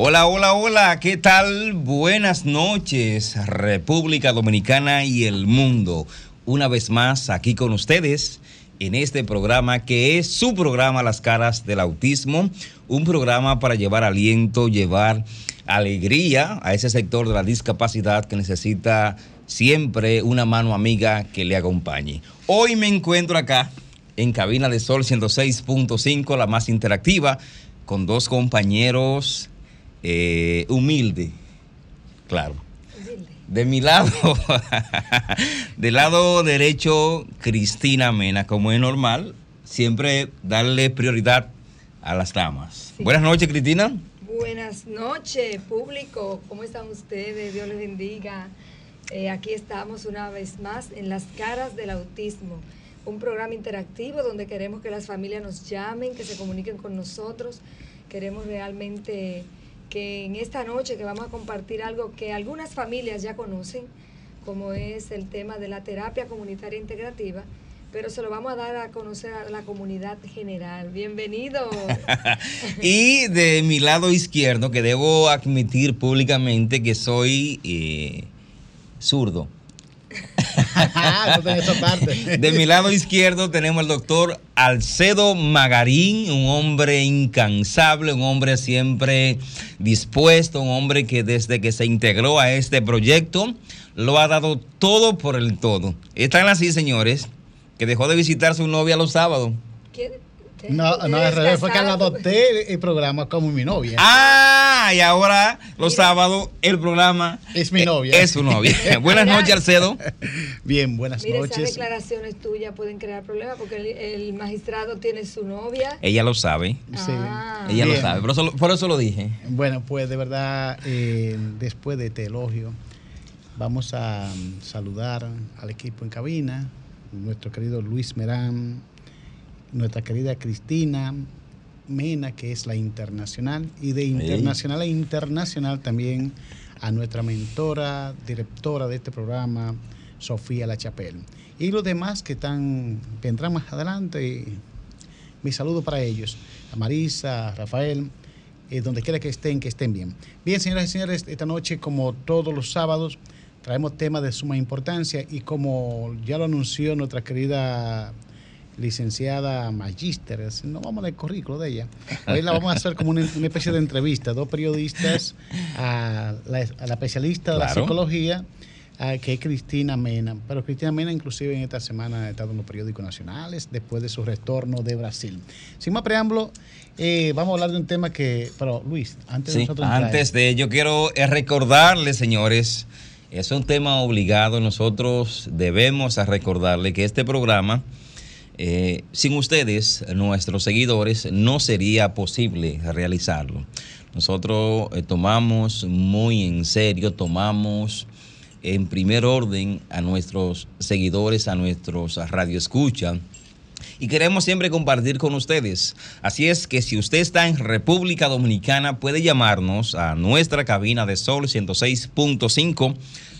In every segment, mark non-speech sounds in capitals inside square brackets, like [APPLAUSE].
Hola, hola, hola, ¿qué tal? Buenas noches, República Dominicana y el mundo. Una vez más aquí con ustedes en este programa que es su programa Las caras del autismo, un programa para llevar aliento, llevar alegría a ese sector de la discapacidad que necesita siempre una mano amiga que le acompañe. Hoy me encuentro acá en cabina de Sol 106.5, la más interactiva, con dos compañeros eh, humilde, claro. De mi lado, [LAUGHS] del lado derecho, Cristina Mena, como es normal, siempre darle prioridad a las damas. Buenas noches, Cristina. Buenas noches, público. ¿Cómo están ustedes? Dios les bendiga. Eh, aquí estamos una vez más en Las Caras del Autismo, un programa interactivo donde queremos que las familias nos llamen, que se comuniquen con nosotros. Queremos realmente que en esta noche que vamos a compartir algo que algunas familias ya conocen, como es el tema de la terapia comunitaria integrativa, pero se lo vamos a dar a conocer a la comunidad general. Bienvenido. [LAUGHS] y de mi lado izquierdo, que debo admitir públicamente que soy eh, zurdo. [LAUGHS] De mi lado izquierdo tenemos al doctor Alcedo Magarín, un hombre incansable, un hombre siempre dispuesto, un hombre que desde que se integró a este proyecto lo ha dado todo por el todo. Están así, señores, que dejó de visitar a su novia los sábados. No, no, al revés, fue que la adopté el programa como mi novia. Ah, y ahora los sábados el programa es mi novia. Es su novia. [LAUGHS] [LAUGHS] buenas noches, Alcedo. Bien, buenas Mire, noches. Esas declaraciones tuyas pueden crear problemas porque el, magistrado tiene su novia. Ella lo sabe. Sí. Ah. Ella lo sabe, por eso, por eso, lo dije. Bueno, pues de verdad, eh, después de este elogio, vamos a mm, saludar al equipo en cabina, nuestro querido Luis Merán, nuestra querida Cristina Mena, que es la internacional, y de internacional a internacional también a nuestra mentora, directora de este programa, Sofía La Chapelle. Y los demás que están, vendrán más adelante, mi saludo para ellos, a Marisa, a Rafael, eh, donde quiera que estén, que estén bien. Bien, señoras y señores, esta noche, como todos los sábados, traemos temas de suma importancia y como ya lo anunció nuestra querida licenciada magíster, no vamos al currículo de ella. Hoy la vamos a hacer como una, especie de entrevista, dos periodistas a la, especialista de la psicología, que es Cristina Mena. Pero Cristina Mena inclusive en esta semana ha estado en los periódicos nacionales después de su retorno de Brasil. Sin más preámbulo, eh, vamos a hablar de un tema que, pero Luis, antes de nosotros... Antes de ello quiero eh, recordarles, señores, es un tema obligado, nosotros debemos recordarle que este programa eh, sin ustedes, nuestros seguidores, no sería posible realizarlo. Nosotros eh, tomamos muy en serio, tomamos en primer orden a nuestros seguidores, a nuestros radioescuchas y queremos siempre compartir con ustedes. Así es que si usted está en República Dominicana, puede llamarnos a nuestra cabina de Sol 106.5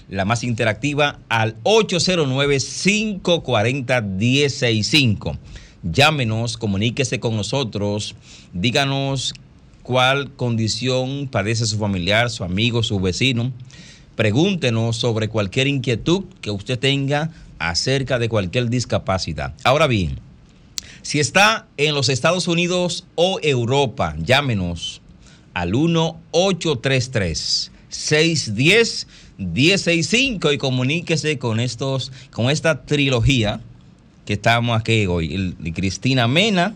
la más interactiva, al 809-540-165. Llámenos, comuníquese con nosotros, díganos cuál condición padece su familiar, su amigo, su vecino. Pregúntenos sobre cualquier inquietud que usted tenga acerca de cualquier discapacidad. Ahora bien, si está en los Estados Unidos o Europa, llámenos al 1-833 610 165 y comuníquese con estos, con esta trilogía que estamos aquí hoy. Cristina Mena,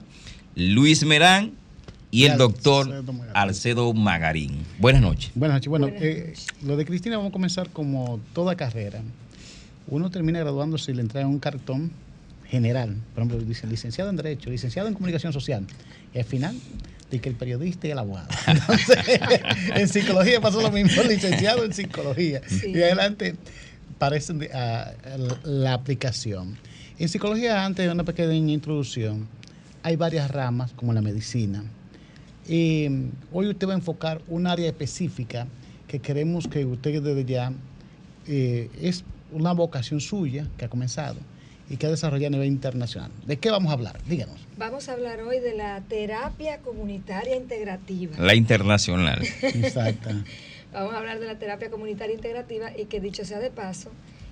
Luis Merán y el doctor Alcedo Magarín. Buenas noches. Buenas noches. Bueno, eh, lo de Cristina vamos a comenzar como toda carrera. Uno termina graduándose y le entregan un cartón general. Por ejemplo, dice licenciado en Derecho, licenciado en Comunicación Social. Y al final, dice que el periodista y el abogado. [LAUGHS] Entonces, en psicología pasó lo mismo, licenciado en psicología. Y adelante parece uh, la aplicación. En psicología, antes de una pequeña introducción, hay varias ramas, como la medicina. Y hoy usted va a enfocar un área específica que queremos que usted desde ya eh, es una vocación suya que ha comenzado y que ha desarrollado a nivel internacional. ¿De qué vamos a hablar? Díganos. Vamos a hablar hoy de la terapia comunitaria integrativa. La internacional. [LAUGHS] Exacto. vamos a hablar de la terapia comunitaria integrativa y que dicho sea de paso,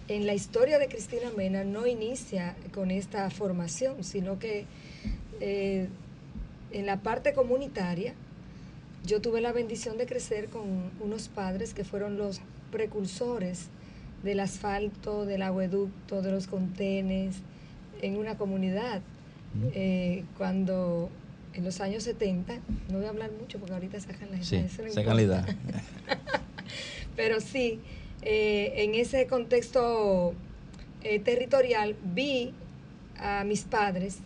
en la historia de Cristina Mena no inicia con esta formación, sino que eh, en la parte comunitaria yo tuve la bendición de crecer con unos padres que fueron los precursores del asfalto, del agueducto, de los contenes en una comunidad. Eh, cuando en los años 70, no voy a hablar mucho porque ahorita sacan la sí, calidad. [LAUGHS] Pero sí, eh, en ese contexto eh, territorial vi a mis padres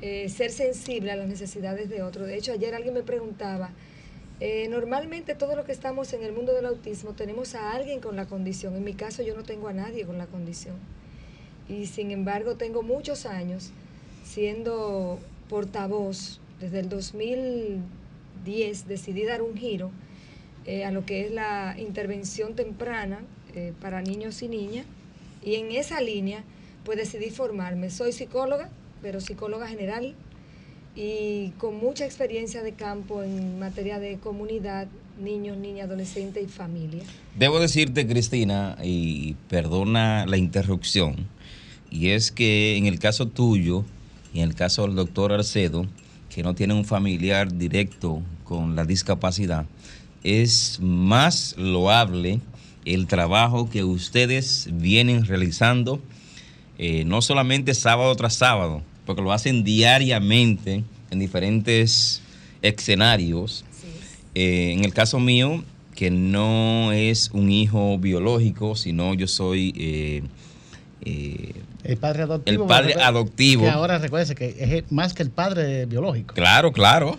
ser sensible a las necesidades de otros. De hecho, ayer alguien me preguntaba, eh, normalmente todo lo que estamos en el mundo del autismo tenemos a alguien con la condición. En mi caso yo no tengo a nadie con la condición. Y sin embargo tengo muchos años siendo portavoz. Desde el 2010 decidí dar un giro eh, a lo que es la intervención temprana eh, para niños y niñas. Y en esa línea pues decidí formarme. Soy psicóloga, pero psicóloga general y con mucha experiencia de campo en materia de comunidad, niños, niñas, adolescentes y familia. Debo decirte, Cristina, y perdona la interrupción, y es que en el caso tuyo y en el caso del doctor Arcedo, que no tiene un familiar directo con la discapacidad, es más loable el trabajo que ustedes vienen realizando, eh, no solamente sábado tras sábado, porque lo hacen diariamente en diferentes escenarios. Eh, en el caso mío, que no es un hijo biológico, sino yo soy... Eh, eh, el padre adoptivo. El padre adoptivo. Que ahora recuerde que es más que el padre biológico. Claro, claro.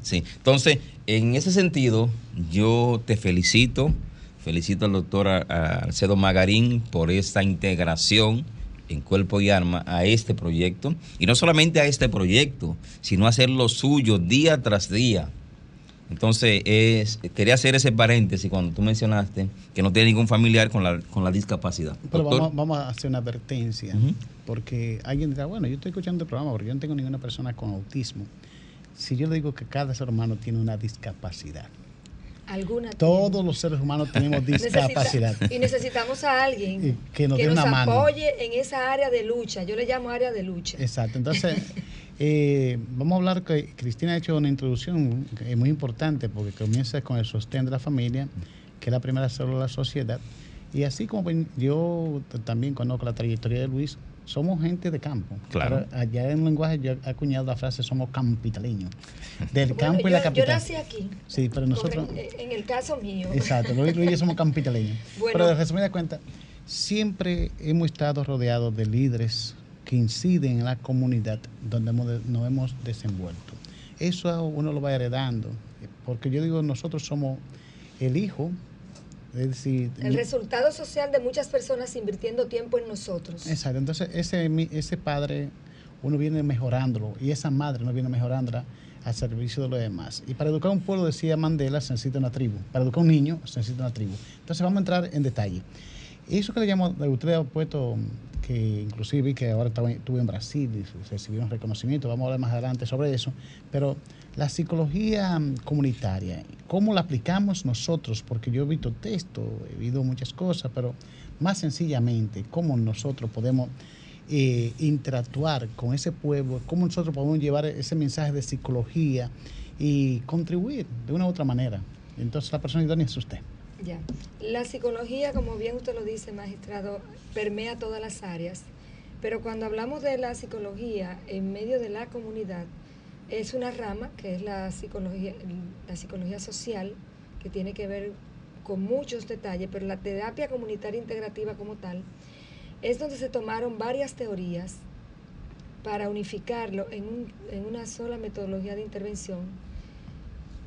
Sí. Entonces, en ese sentido, yo te felicito, felicito al doctor Alcedo Magarín por esta integración en cuerpo y arma a este proyecto. Y no solamente a este proyecto, sino a hacer lo suyo día tras día. Entonces, es, quería hacer ese paréntesis cuando tú mencionaste que no tiene ningún familiar con la, con la discapacidad. Pero vamos, a hacer una advertencia, porque alguien dirá, bueno, yo estoy escuchando el programa porque yo no tengo ninguna persona con autismo. Si yo le digo que cada ser humano tiene una discapacidad, todos los seres humanos tenemos [LAUGHS] discapacidad. y necesitamos a alguien que nos, apoye en esa área de lucha. Yo le llamo área de lucha. Exacto. Entonces, [LAUGHS] eh, vamos a hablar que Cristina ha hecho una introducción que muy importante porque comienza con el sostén de la familia, que es la primera célula de la sociedad. Y así como yo también conozco la trayectoria de Luis, somos gente de campo. Claro. allá en lenguaje yo he acuñado la frase somos capitaleños. Del campo y la capital. Yo nací aquí. Sí, pero nosotros. en el caso mío. Exacto, Luis y yo somos capitaleños. [LAUGHS] Pero de resumida cuenta, siempre hemos estado rodeados de líderes que inciden en la comunidad donde nos hemos desenvuelto. Eso uno lo va heredando. Porque yo digo, nosotros somos el hijo el resultado social de muchas personas invirtiendo tiempo en nosotros. Exacto, entonces ese, ese padre uno viene mejorándolo y esa madre no viene mejorándola al servicio de los demás. Y para educar un pueblo, decía Mandela, se necesita una tribu. Para educar un niño, se necesita una tribu. Entonces vamos a entrar en detalle. Eso que le llamo, usted ha puesto que inclusive que ahora estuve en Brasil y recibieron reconocimiento, vamos a hablar más adelante sobre eso, pero la psicología mm, comunitaria, ¿cómo la aplicamos nosotros? Porque yo he visto texto, he visto muchas cosas, pero más sencillamente, ¿cómo nosotros podemos eh, interactuar con ese pueblo? ¿Cómo nosotros podemos llevar ese mensaje de psicología y contribuir de una u otra manera? Entonces, la persona idónea es usted. Ya. La psicología, como bien usted lo dice, magistrado, permea todas las áreas, pero cuando hablamos de la psicología en medio de la comunidad, es una rama que es la psicología, la psicología social, que tiene que ver con muchos detalles, pero la terapia comunitaria integrativa como tal es donde se tomaron varias teorías para unificarlo en, un- en una sola metodología de intervención.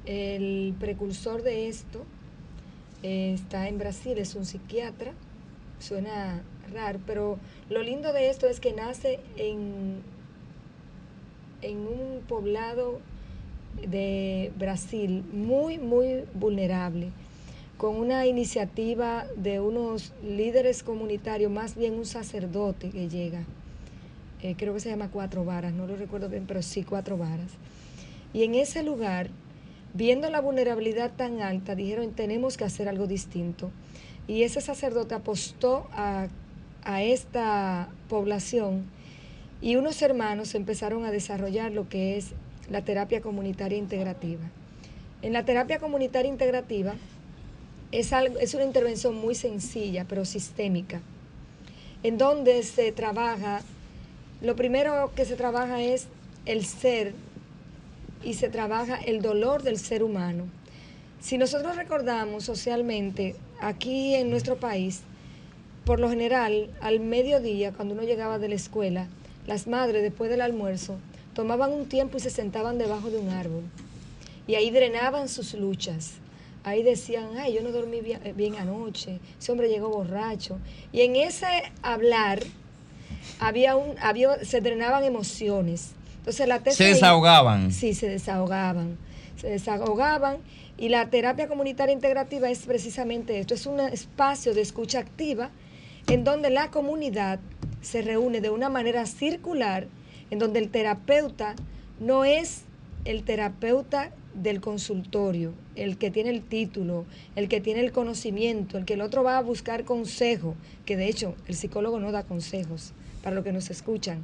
El precursor de esto está en Brasil, es un psiquiatra, suena raro, pero lo lindo de esto es que nace en, en un poblado de Brasil muy, muy vulnerable, con una iniciativa de unos líderes comunitarios, más bien un sacerdote que llega, eh, creo que se llama Cuatro Varas, no lo recuerdo bien, pero sí Cuatro Varas. Y en ese lugar, viendo la vulnerabilidad tan alta, dijeron, tenemos que hacer algo distinto. Y ese sacerdote apostó a, a esta población y unos hermanos empezaron a desarrollar lo que es la terapia comunitaria integrativa. En la terapia comunitaria integrativa es, algo, es una intervención muy sencilla, pero sistémica, en donde se trabaja, lo primero que se trabaja es el ser y se trabaja el dolor del ser humano. Si nosotros recordamos socialmente, aquí en nuestro país, por lo general, al mediodía, cuando uno llegaba de la escuela, las madres, después del almuerzo, tomaban un tiempo y se sentaban debajo de un árbol. Y ahí drenaban sus luchas. Ahí decían, ay, yo no dormí bien, bien anoche, ese hombre llegó borracho. Y en ese hablar había un, había, se drenaban emociones. Entonces la Se desahogaban. Sí, se desahogaban. Se desahogaban y la terapia comunitaria integrativa es precisamente esto, es un espacio de escucha activa en donde la comunidad se reúne de una manera circular, en donde el terapeuta no es el terapeuta del consultorio, el que tiene el título, el que tiene el conocimiento, el que el otro va a buscar consejo, que de hecho el psicólogo no da consejos para los que nos escuchan.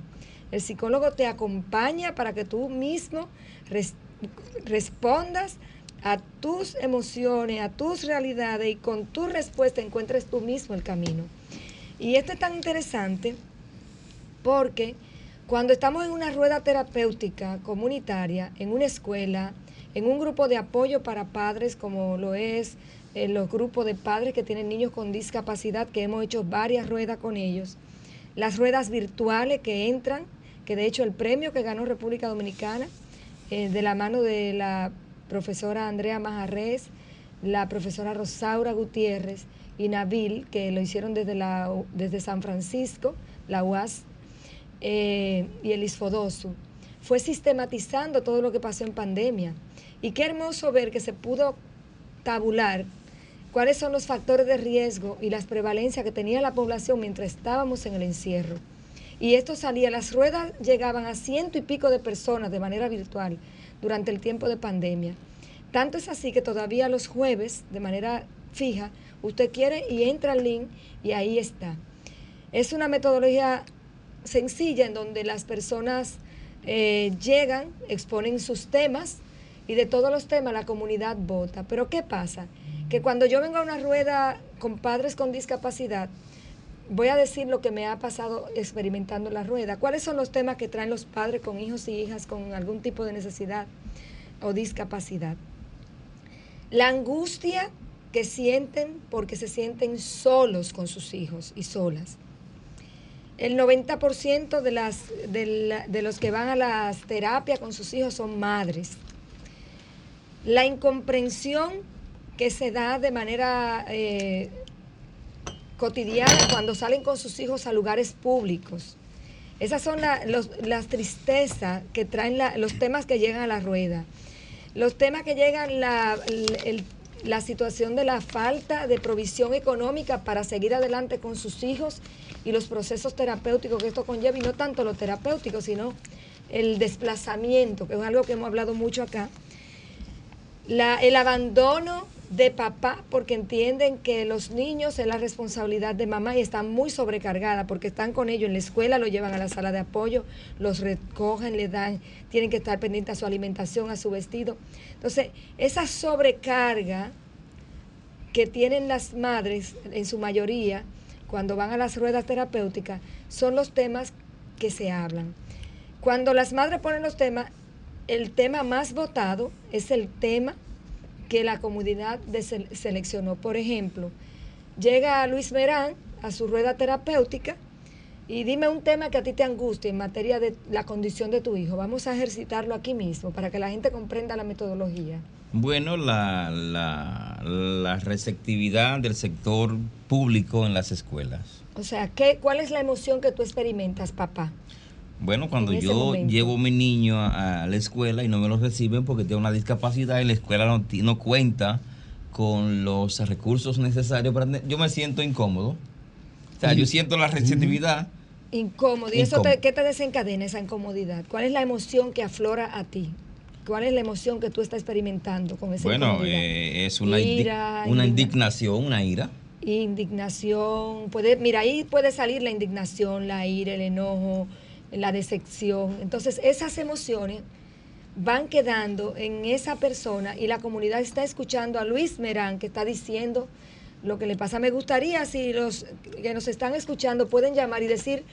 El psicólogo te acompaña para que tú mismo res respondas a tus emociones, a tus realidades y con tu respuesta encuentres tú mismo el camino. Y esto es tan interesante porque cuando estamos en una rueda terapéutica comunitaria, en una escuela, en un grupo de apoyo para padres como lo es eh, los grupos de padres que tienen niños con discapacidad, que hemos hecho varias ruedas con ellos, las ruedas virtuales que entran, que de hecho el premio que ganó República Dominicana, eh, de la mano de la profesora Andrea Majarres, la profesora Rosaura Gutiérrez y Nabil, que lo hicieron desde, la, desde San Francisco, la UAS, eh, y el ISFODOSU, fue sistematizando todo lo que pasó en pandemia. Y qué hermoso ver que se pudo tabular cuáles son los factores de riesgo y las prevalencias que tenía la población mientras estábamos en el encierro. Y esto salía, las ruedas llegaban a ciento y pico de personas de manera virtual durante el tiempo de pandemia. Tanto es así que todavía los jueves, de manera fija, usted quiere y entra al link y ahí está. Es una metodología sencilla en donde las personas eh, llegan, exponen sus temas y de todos los temas la comunidad vota. Pero ¿qué pasa? Que cuando yo vengo a una rueda con padres con discapacidad, voy a decir lo que me ha pasado experimentando la rueda. ¿Cuáles son los temas que traen los padres con hijos y hijas con algún tipo de necesidad o discapacidad? La angustia que sienten porque se sienten solos con sus hijos y solas. El 90% de, las, de, los que van a las terapias con sus hijos son madres. La incomprensión que se da de manera eh, cotidiana cuando salen con sus hijos a lugares públicos. Esas son la, los, las tristezas que traen los temas que llegan a la rueda. Los temas que llegan, la, la situación de la falta de provisión económica para seguir adelante con sus hijos y los procesos terapéuticos que esto conlleva, y no tanto lo terapéutico, sino el desplazamiento, que es algo que hemos hablado mucho acá. El abandono de papá porque entienden que los niños es la responsabilidad de mamá y están muy sobrecargadas porque están con ellos en la escuela, lo llevan a la sala de apoyo, los recogen, le dan, tienen que estar pendientes a su alimentación, a su vestido. Entonces, esa sobrecarga que tienen las madres en su mayoría cuando van a las ruedas terapéuticas son los temas que se hablan. Cuando las madres ponen los temas, el tema más votado es el tema que la comunidad seleccionó. Por ejemplo, llega Luis Merán a su rueda terapéutica Y dime un tema que a ti te angustia en materia de la condición de tu hijo. Vamos a ejercitarlo aquí mismo para que la gente comprenda la metodología. Bueno, la, la, la receptividad del sector público en las escuelas. O sea, ¿qué, ¿cuál es la emoción que tú experimentas, papá? Bueno, cuando yo momento. llevo a mi niño a, a la escuela y no me lo reciben porque tiene una discapacidad y la escuela no, no cuenta con los recursos necesarios para... Yo me siento incómodo. O sea, yo siento la receptividad. Incómodo. ¿Y eso te, qué te desencadena esa incomodidad? ¿Cuál es la emoción que aflora a ti? ¿Cuál es la emoción que tú estás experimentando con esa Bueno, eh, es una, indi- una indigna- indignación, una ira. Indignación, puede, mira, ahí puede salir la indignación, la ira, el enojo, la decepción. Entonces, esas emociones van quedando en esa persona y la comunidad está escuchando a Luis Merán que está diciendo lo que le pasa. Me gustaría si los que nos están escuchando pueden llamar y decir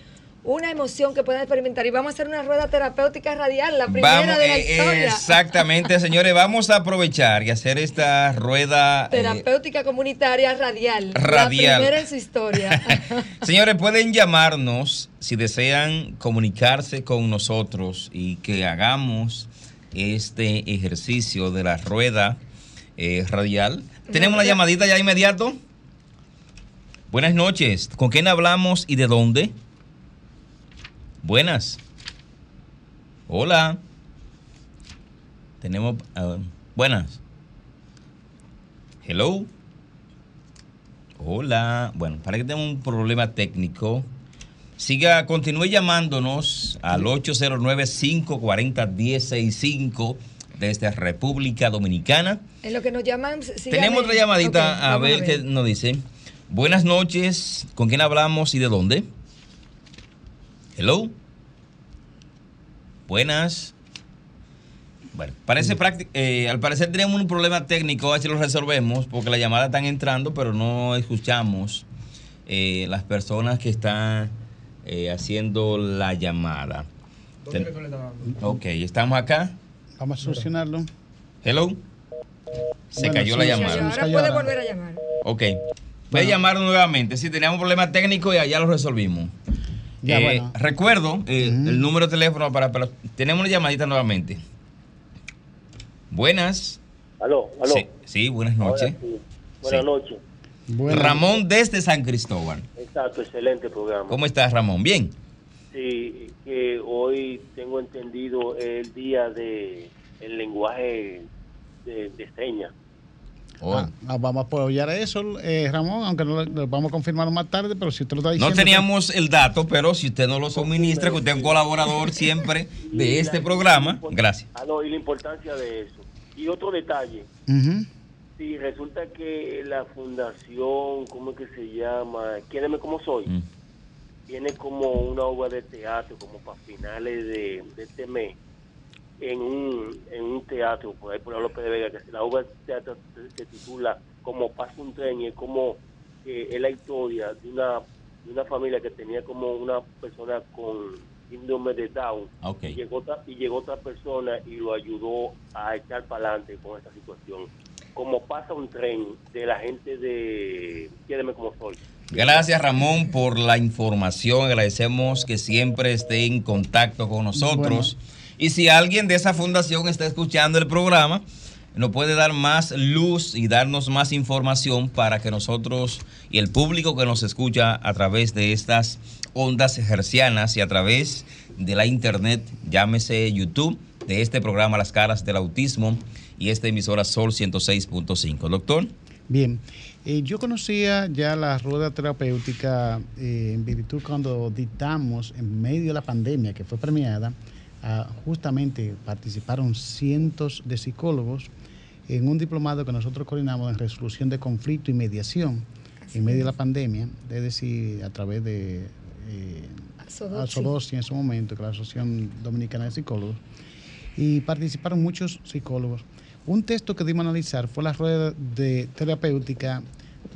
una emoción que puedan experimentar y vamos a hacer una rueda terapéutica radial, la primera Vamos, de la eh, historia. exactamente, [LAUGHS] señores, vamos a aprovechar y hacer esta rueda. eh, Terapéutica comunitaria radial. Radial. La primera en su historia. [LAUGHS] Señores, pueden llamarnos si desean comunicarse con nosotros y que hagamos este ejercicio de la rueda eh, radial. ¿Tenemos una llamadita ya inmediato? Buenas noches. ¿Con quién hablamos y de dónde? Buenas. Hola. Tenemos... ah, buenas. Hello. Hola. Bueno, parece que tenemos un problema técnico. Siga, continúe llamándonos al 809-540-1065 desde República Dominicana. En lo que nos llaman. Tenemos otra llamadita Ok, a ver qué nos dice. Buenas noches. ¿Con quién hablamos y de dónde? Hello. Buenas. Bueno, parece eh, al parecer tenemos un problema técnico, a ver si lo resolvemos, porque las llamadas están entrando, pero no escuchamos eh, las personas que están eh, haciendo la llamada. Ten- ok, estamos acá. Vamos a solucionarlo. Hello. Se Bueno, cayó sí, la sí, Sí, llamada. Ahora puede volver a llamar. Ok. Puede Bueno. llamar nuevamente. Si teníamos un problema técnico y allá lo resolvimos. Ya, Eh, bueno. Recuerdo eh, el número de teléfono para, para- Tenemos una llamadita nuevamente. Buenas. Aló, aló. Sí, sí, buenas noches. sí. Buenas Sí. noches. Bueno, Ramón desde San Cristóbal. Exacto, excelente programa. ¿Cómo estás, Ramón? Bien. Sí, que hoy tengo entendido el día de el lenguaje de, de señas. Oh. ah, ah, vamos a apoyar eso, eh, Ramón, aunque no lo, lo vamos a confirmar más tarde, pero si usted lo está diciendo. no teníamos el dato, pero si usted no lo suministra, que usted es un colaborador siempre de este programa, gracias. Aló, y la importancia de eso. Y otro detalle, si resulta que la fundación, ¿cómo es que se llama? Quiéreme como soy, Mm. tiene como una obra de teatro, como para finales de, de este mes, en un, en un teatro, por ahí por la López de Vega, que la obra de teatro se, se titula Como pasa un tren, y es como eh, es la historia de una, de una familia que tenía como una persona con síndrome de Down, y, llegó otra, y llegó otra persona y lo ayudó a echar para adelante con esta situación. Como pasa un tren de la gente de Quiéreme como soy. Gracias Ramón por la información. Agradecemos que siempre esté en contacto con nosotros. Y si alguien de esa fundación está escuchando el programa, nos puede dar más luz y darnos más información para que nosotros y el público que nos escucha a través de estas ondas hercianas y a través de la internet, llámese YouTube, de este programa Las Caras del Autismo y esta emisora Sol 106.5. Doctor. Bien, Eh, yo conocía ya la rueda terapéutica eh, en virtud cuando dictamos en medio de la pandemia que fue premiada, ah, justamente participaron cientos de psicólogos en un diplomado que nosotros coordinamos en resolución de conflicto y mediación en medio de la pandemia, es decir, a través de eh. Asodosi en su momento, que es la Asociación Dominicana de Psicólogos, y participaron muchos psicólogos. Un texto que dimos a analizar fue la rueda de terapéutica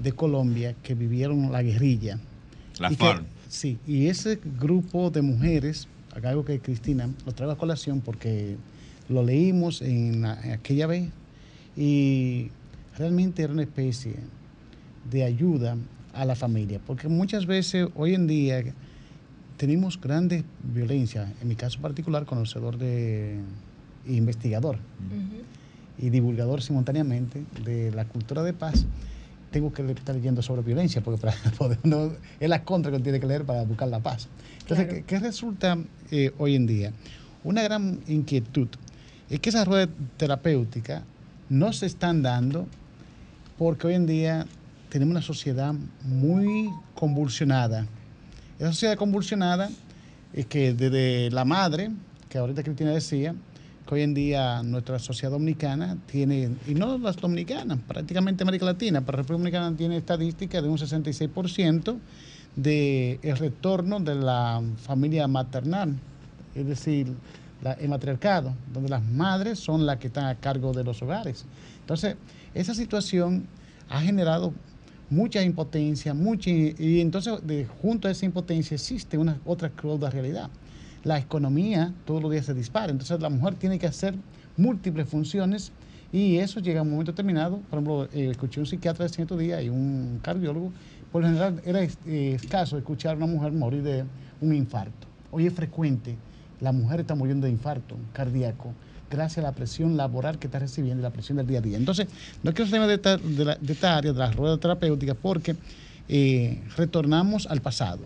de Colombia que vivieron la guerrilla. La FARC. sí, y ese grupo de mujeres, algo que Cristina lo traigo a colación porque lo leímos en, la- en aquella vez y realmente era una especie de ayuda a la familia, porque muchas veces hoy en día tenemos grandes violencias, en mi caso particular, conocedor de investigador y divulgador simultáneamente de la cultura de paz, tengo que estar leyendo sobre violencia, porque para [LAUGHS] poder, no, es la contra que uno tiene que leer para buscar la paz. Entonces, ¿qué, resulta eh, hoy en día? Una gran inquietud es que esas ruedas terapéuticas no se están dando porque hoy en día tenemos una sociedad muy convulsionada. Esa sociedad convulsionada es que desde la madre, que ahorita Cristina decía, hoy en día nuestra sociedad dominicana tiene, y no las dominicanas, prácticamente América Latina, pero la República Dominicana tiene estadísticas de un 66% del el retorno de la familia maternal, es decir, el matriarcado, donde las madres son las que están a cargo de los hogares. Entonces, esa situación ha generado mucha impotencia, mucha, y entonces junto a esa impotencia existe una otra cruda realidad. La economía todos los días se dispara, entonces la mujer tiene que hacer múltiples funciones y eso llega a un momento determinado. Por ejemplo, eh, escuché un psiquiatra de 100 días y un cardiólogo. Por lo general era eh, escaso escuchar a una mujer morir de un infarto. Hoy es frecuente, la mujer está muriendo de infarto cardíaco gracias a la presión laboral que está recibiendo y la presión del día a día. Entonces, no quiero salir de esta, de, esta área, de las ruedas terapéuticas, porque eh, retornamos al pasado.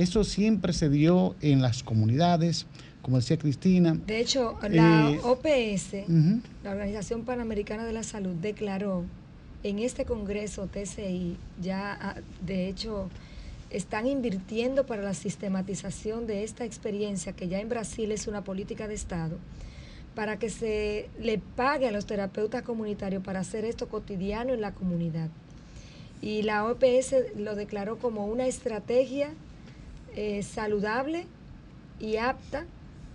Eso siempre se dio en las comunidades, como decía Cristina. De hecho, la eh, OPS, la Organización Panamericana de la Salud, declaró en este Congreso TCI, ya ah, de hecho están invirtiendo para la sistematización de esta experiencia, que ya en Brasil es una política de Estado, para que se le pague a los terapeutas comunitarios para hacer esto cotidiano en la comunidad. Y la OPS lo declaró como una estrategia eh, saludable y apta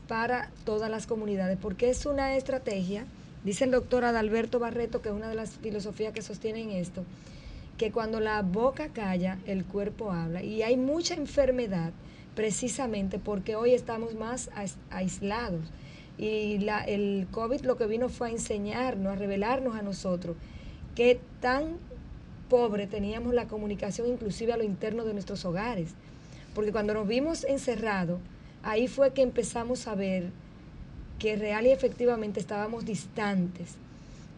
para todas las comunidades, porque es una estrategia, dice el doctor Adalberto Barreto, que es una de las filosofías que sostienen esto, que cuando la boca calla, el cuerpo habla. Y hay mucha enfermedad precisamente porque hoy estamos más aislados y la, el COVID lo que vino fue a enseñarnos, a revelarnos a nosotros qué tan pobre teníamos la comunicación inclusive a lo interno de nuestros hogares. Porque cuando nos vimos encerrados, ahí fue que empezamos a ver que real y efectivamente estábamos distantes.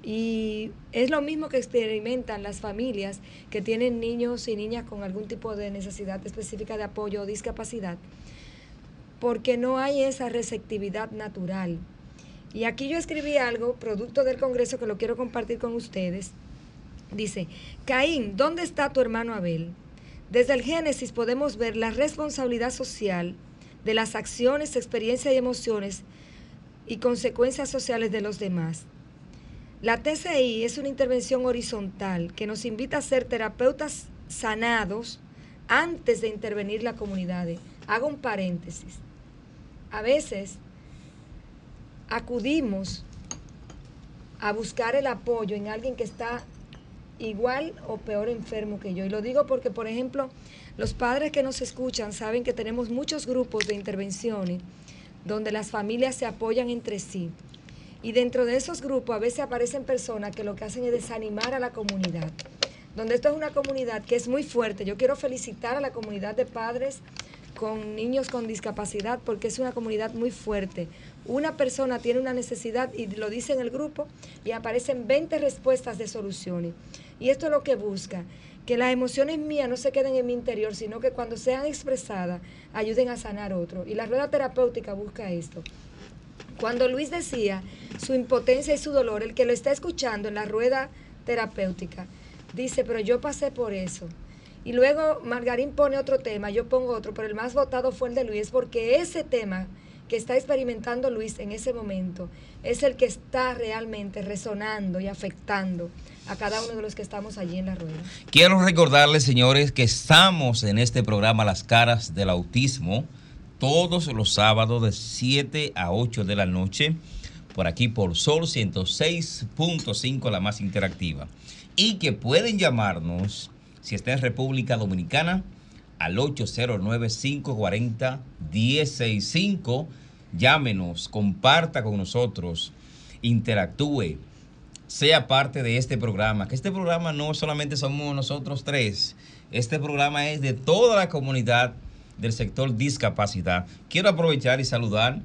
Y es lo mismo que experimentan las familias que tienen niños y niñas con algún tipo de necesidad específica de apoyo o discapacidad porque no hay esa receptividad natural. Y aquí yo escribí algo, producto del Congreso, que lo quiero compartir con ustedes. Dice, Caín, ¿dónde está tu hermano Abel? Desde el Génesis podemos ver la responsabilidad social de las acciones, experiencias y emociones y consecuencias sociales de los demás. La TCI es una intervención horizontal que nos invita a ser terapeutas sanados antes de intervenir la comunidad. Hago un paréntesis a veces acudimos a buscar el apoyo en alguien que está igual o peor enfermo que yo. Y lo digo porque, por ejemplo, los padres que nos escuchan saben que tenemos muchos grupos de intervenciones donde las familias se apoyan entre sí. Y dentro de esos grupos a veces aparecen personas que lo que hacen es desanimar a la comunidad. Donde esto es una comunidad que es muy fuerte. Yo quiero felicitar a la comunidad de padres con niños con discapacidad porque es una comunidad muy fuerte. Una persona tiene una necesidad y lo dice en el grupo y aparecen 20 respuestas de soluciones. Y esto es lo que busca, que las emociones mías no se queden en mi interior, sino que cuando sean expresadas ayuden a sanar otro. Y la rueda terapéutica busca esto. Cuando Luis decía su impotencia y su dolor, el que lo está escuchando en la rueda terapéutica, dice, pero yo pasé por eso y luego Margarín pone otro tema, yo pongo otro, pero el más votado fue el de Luis, porque ese tema que está experimentando Luis en ese momento es el que está realmente resonando y afectando a cada uno de los que estamos allí en la rueda. Quiero recordarles, señores, que estamos en este programa Las Caras del Autismo todos los sábados de 7 a 8 de la noche, por aquí por Sol 106.5, la más interactiva. Y que pueden llamarnos si está en República Dominicana, al 809-540-1065. Llámenos, comparta con nosotros, interactúe, sea parte de este programa. Que este programa no solamente somos nosotros tres, este programa es de toda la comunidad del sector discapacidad. Quiero aprovechar y saludar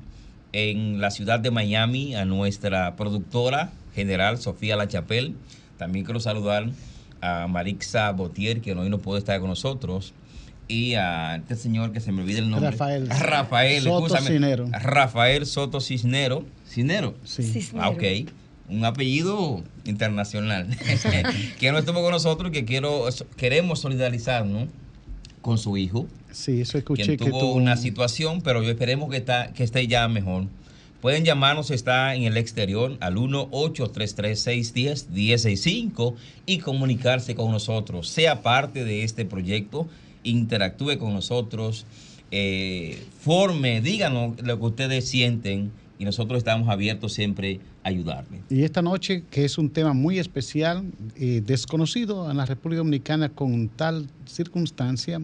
en la ciudad de Miami a nuestra productora general Sofía Lachapel. También quiero saludar a Marixa Botier, que hoy no puede estar con nosotros. Y a este señor que se me olvida el nombre. Rafael. Rafael, Soto. Cisnero. Rafael Soto Cisnero. Cisnero. Sí. Cisnero. Ah, ok. Un apellido internacional. [LAUGHS] que no estuvo con nosotros y que quiero, queremos solidarizarnos con su hijo. Sí, eso escuché quien que tuvo tuvo una un- situación, pero yo esperemos que, está, que esté ya mejor. Pueden llamarnos, está en el exterior, al 1-833-610-1065 y comunicarse con nosotros. Sea parte de este proyecto, interactúe con nosotros, eh, forme, díganos lo que ustedes sienten y nosotros estamos abiertos siempre a ayudarle. Y esta noche, que es un tema muy especial, eh, desconocido en la República Dominicana con tal circunstancia,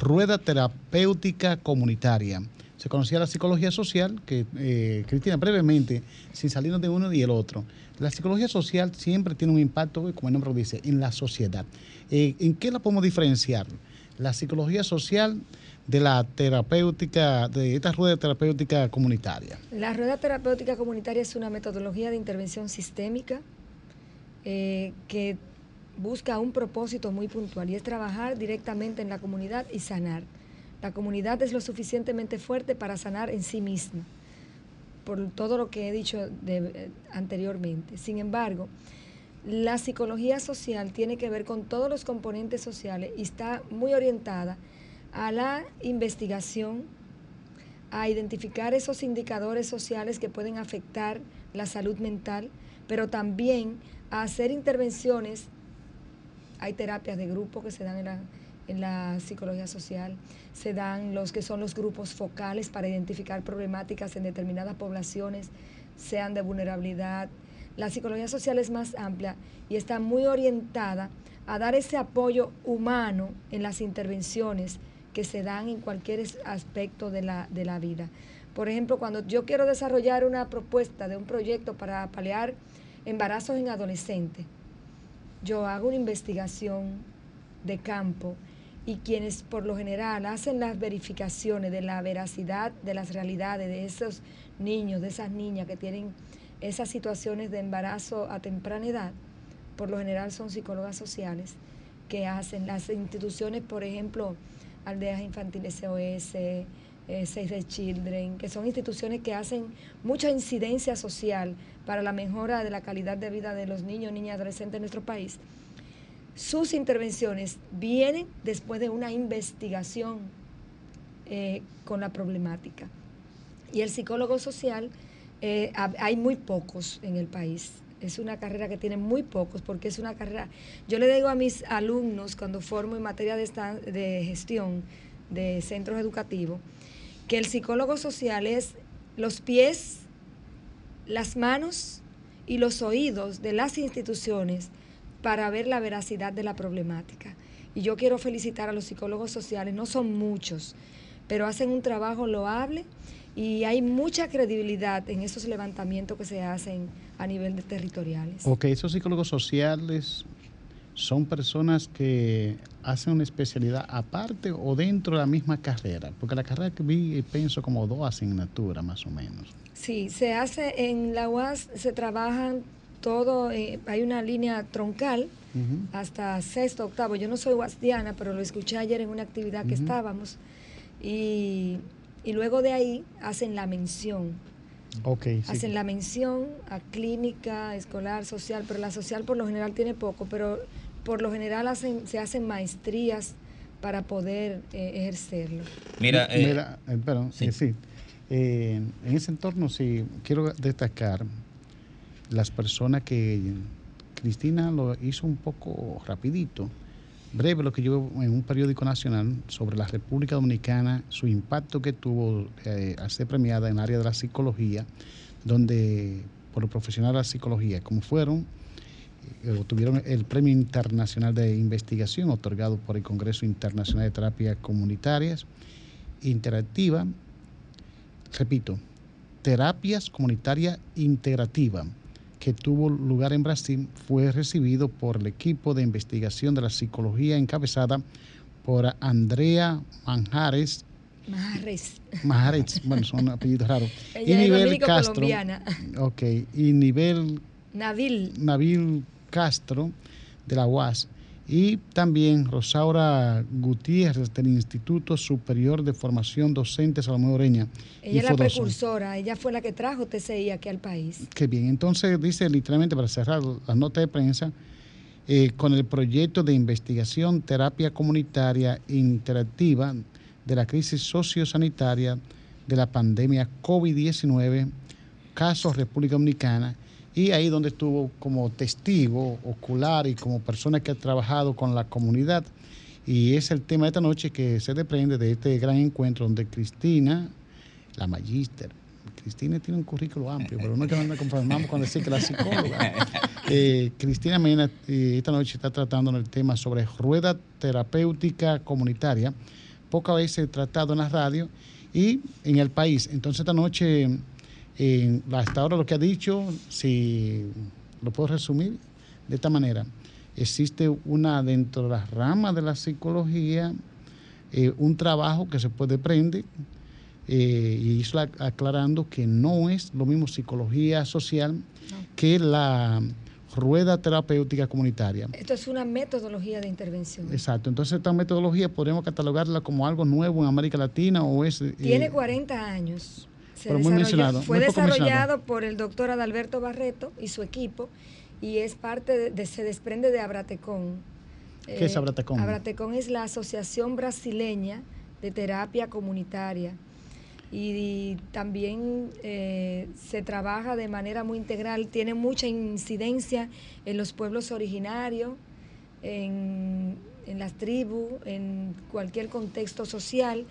rueda terapéutica comunitaria. Se conocía la psicología social, que eh, Cristina, brevemente, sin salirnos de uno y el otro. La psicología social siempre tiene un impacto, como el nombre lo dice, en la sociedad. Eh, ¿En qué la podemos diferenciar? La psicología social de la terapéutica, de esta rueda terapéutica comunitaria. La rueda terapéutica comunitaria es una metodología de intervención sistémica eh, que busca un propósito muy puntual y es trabajar directamente en la comunidad y sanar. La comunidad es lo suficientemente fuerte para sanar en sí misma, por todo lo que he dicho de- eh, anteriormente. Sin embargo, la psicología social tiene que ver con todos los componentes sociales y está muy orientada a la investigación, a identificar esos indicadores sociales que pueden afectar la salud mental, pero también a hacer intervenciones. Hay terapias de grupo que se dan en la, psicología social, se dan los que son los grupos focales para identificar problemáticas en determinadas poblaciones, sean de vulnerabilidad. La psicología social es más amplia y está muy orientada a dar ese apoyo humano en las intervenciones que se dan en cualquier aspecto de la, de la vida. Por ejemplo, cuando yo quiero desarrollar una propuesta de un proyecto para paliar embarazos en adolescentes, yo hago una investigación de campo y quienes por lo general hacen las verificaciones de la veracidad de las realidades de esos niños, de esas niñas que tienen esas situaciones de embarazo a temprana edad, por lo general son psicólogas sociales que hacen las instituciones, por ejemplo, Aldeas Infantiles SOS, eh, Save the Children, que son instituciones que hacen mucha incidencia social para la mejora de la calidad de vida de los niños, niñas y adolescentes en nuestro país. Sus intervenciones vienen después de una investigación eh, con la problemática. Y el psicólogo social, eh, hay muy pocos en el país. Es una carrera que tiene muy pocos porque es una carrera... Yo le digo a mis alumnos cuando formo en materia de, de gestión de centros educativos que el psicólogo social es los pies, las manos y los oídos de las instituciones para ver la veracidad de la problemática. Y yo quiero felicitar a los psicólogos sociales, no son muchos, pero hacen un trabajo loable y hay mucha credibilidad en esos levantamientos que se hacen a nivel de territoriales. Ok, esos psicólogos sociales son personas que hacen una especialidad aparte o dentro de la misma carrera, porque la carrera que vi pienso como dos asignaturas más o menos. Sí, se hace en la UAS, se trabajan todo, eh, hay una línea troncal hasta sexto, octavo. Yo no soy guasdiana, pero lo escuché ayer en una actividad que estábamos. Y, y luego de ahí hacen la mención. Sí. Hacen la mención a clínica, escolar, social, pero la social por lo general tiene poco, pero por lo general hacen, se hacen maestrías para poder eh, ejercerlo. Mira, eh, Mira, eh, perdón, sí. eh, sí. Eh, en ese entorno sí quiero destacar las personas que Cristina lo hizo un poco rapidito, breve lo que yo en un periódico nacional sobre la República Dominicana, su impacto que tuvo eh, al ser premiada en el área de la psicología, donde por los profesionales de la psicología, como fueron, eh, obtuvieron el Premio Internacional de Investigación otorgado por el Congreso Internacional de Terapias Comunitarias Interactiva, repito, Terapias Comunitarias Integrativa, que tuvo lugar en Brasil, fue recibido por el equipo de investigación de la psicología encabezada por Andrea Manjares Majares. Majares, bueno, son [LAUGHS] apellidos raros. Ella es dominico-colombiana. Ok, y nivel... Nabil. Nabil Castro, de la UAS. Y también Rosaura Gutiérrez del Instituto Superior de Formación Docente Salomón Oreña. Ella es la precursora, ella fue la que trajo TCI aquí al país. Qué bien, entonces dice literalmente para cerrar la nota de prensa, eh, con el proyecto de investigación terapia comunitaria interactiva de la crisis sociosanitaria de la pandemia COVID-19, casos República Dominicana, y ahí donde estuvo como testigo ocular y como persona que ha trabajado con la comunidad. Y es el tema de esta noche que se desprende de este gran encuentro donde Cristina, la magíster, Cristina tiene un currículo amplio, pero no es que nos conformamos con decir que la psicóloga. [LAUGHS] Eh, Cristina Mena eh, esta noche está tratando el tema sobre rueda terapéutica comunitaria, pocas veces tratado en la radio y en el país. Entonces esta noche hasta ahora lo que ha dicho, si lo puedo resumir de esta manera, existe una dentro de las ramas de la psicología, eh, un trabajo que se puede prender eh, y hizo aclarando que no es lo mismo psicología social que la rueda terapéutica comunitaria. Esto es una metodología de intervención. Exacto, entonces esta metodología podemos catalogarla como algo nuevo en América Latina o es... Tiene 40 fue desarrollado por el doctor Adalberto Barreto y su equipo y es parte de, se desprende de Abratecón. ¿Qué es eh, Abratecón? Abratecón es la Asociación Brasileña de Terapia Comunitaria y, también eh, se trabaja de manera muy integral, tiene mucha incidencia en los pueblos originarios, en, en las tribus, en cualquier contexto social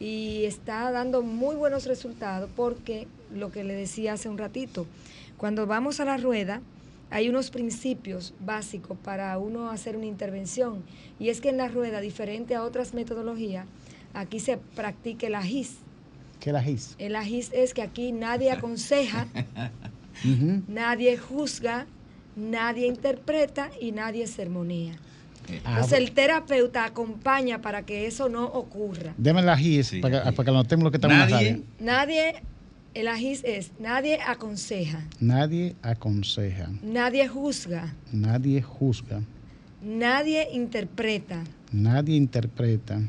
y está dando muy buenos resultados porque lo que le decía hace un ratito, cuando vamos a la rueda hay unos principios básicos para uno hacer una intervención y es que en la rueda, diferente a otras metodologías, aquí se practica el ajís. ¿Qué es el ajís? El ajís es que aquí nadie aconseja, [LAUGHS] nadie juzga, nadie interpreta y nadie sermonea. Ah, Entonces el terapeuta acompaña para que eso no ocurra. Deme el ajís para, que anotemos lo que estamos nadie, Nadie, el ajís es, nadie aconseja. Nadie aconseja. Nadie juzga. Nadie juzga. Nadie interpreta. Nadie interpreta.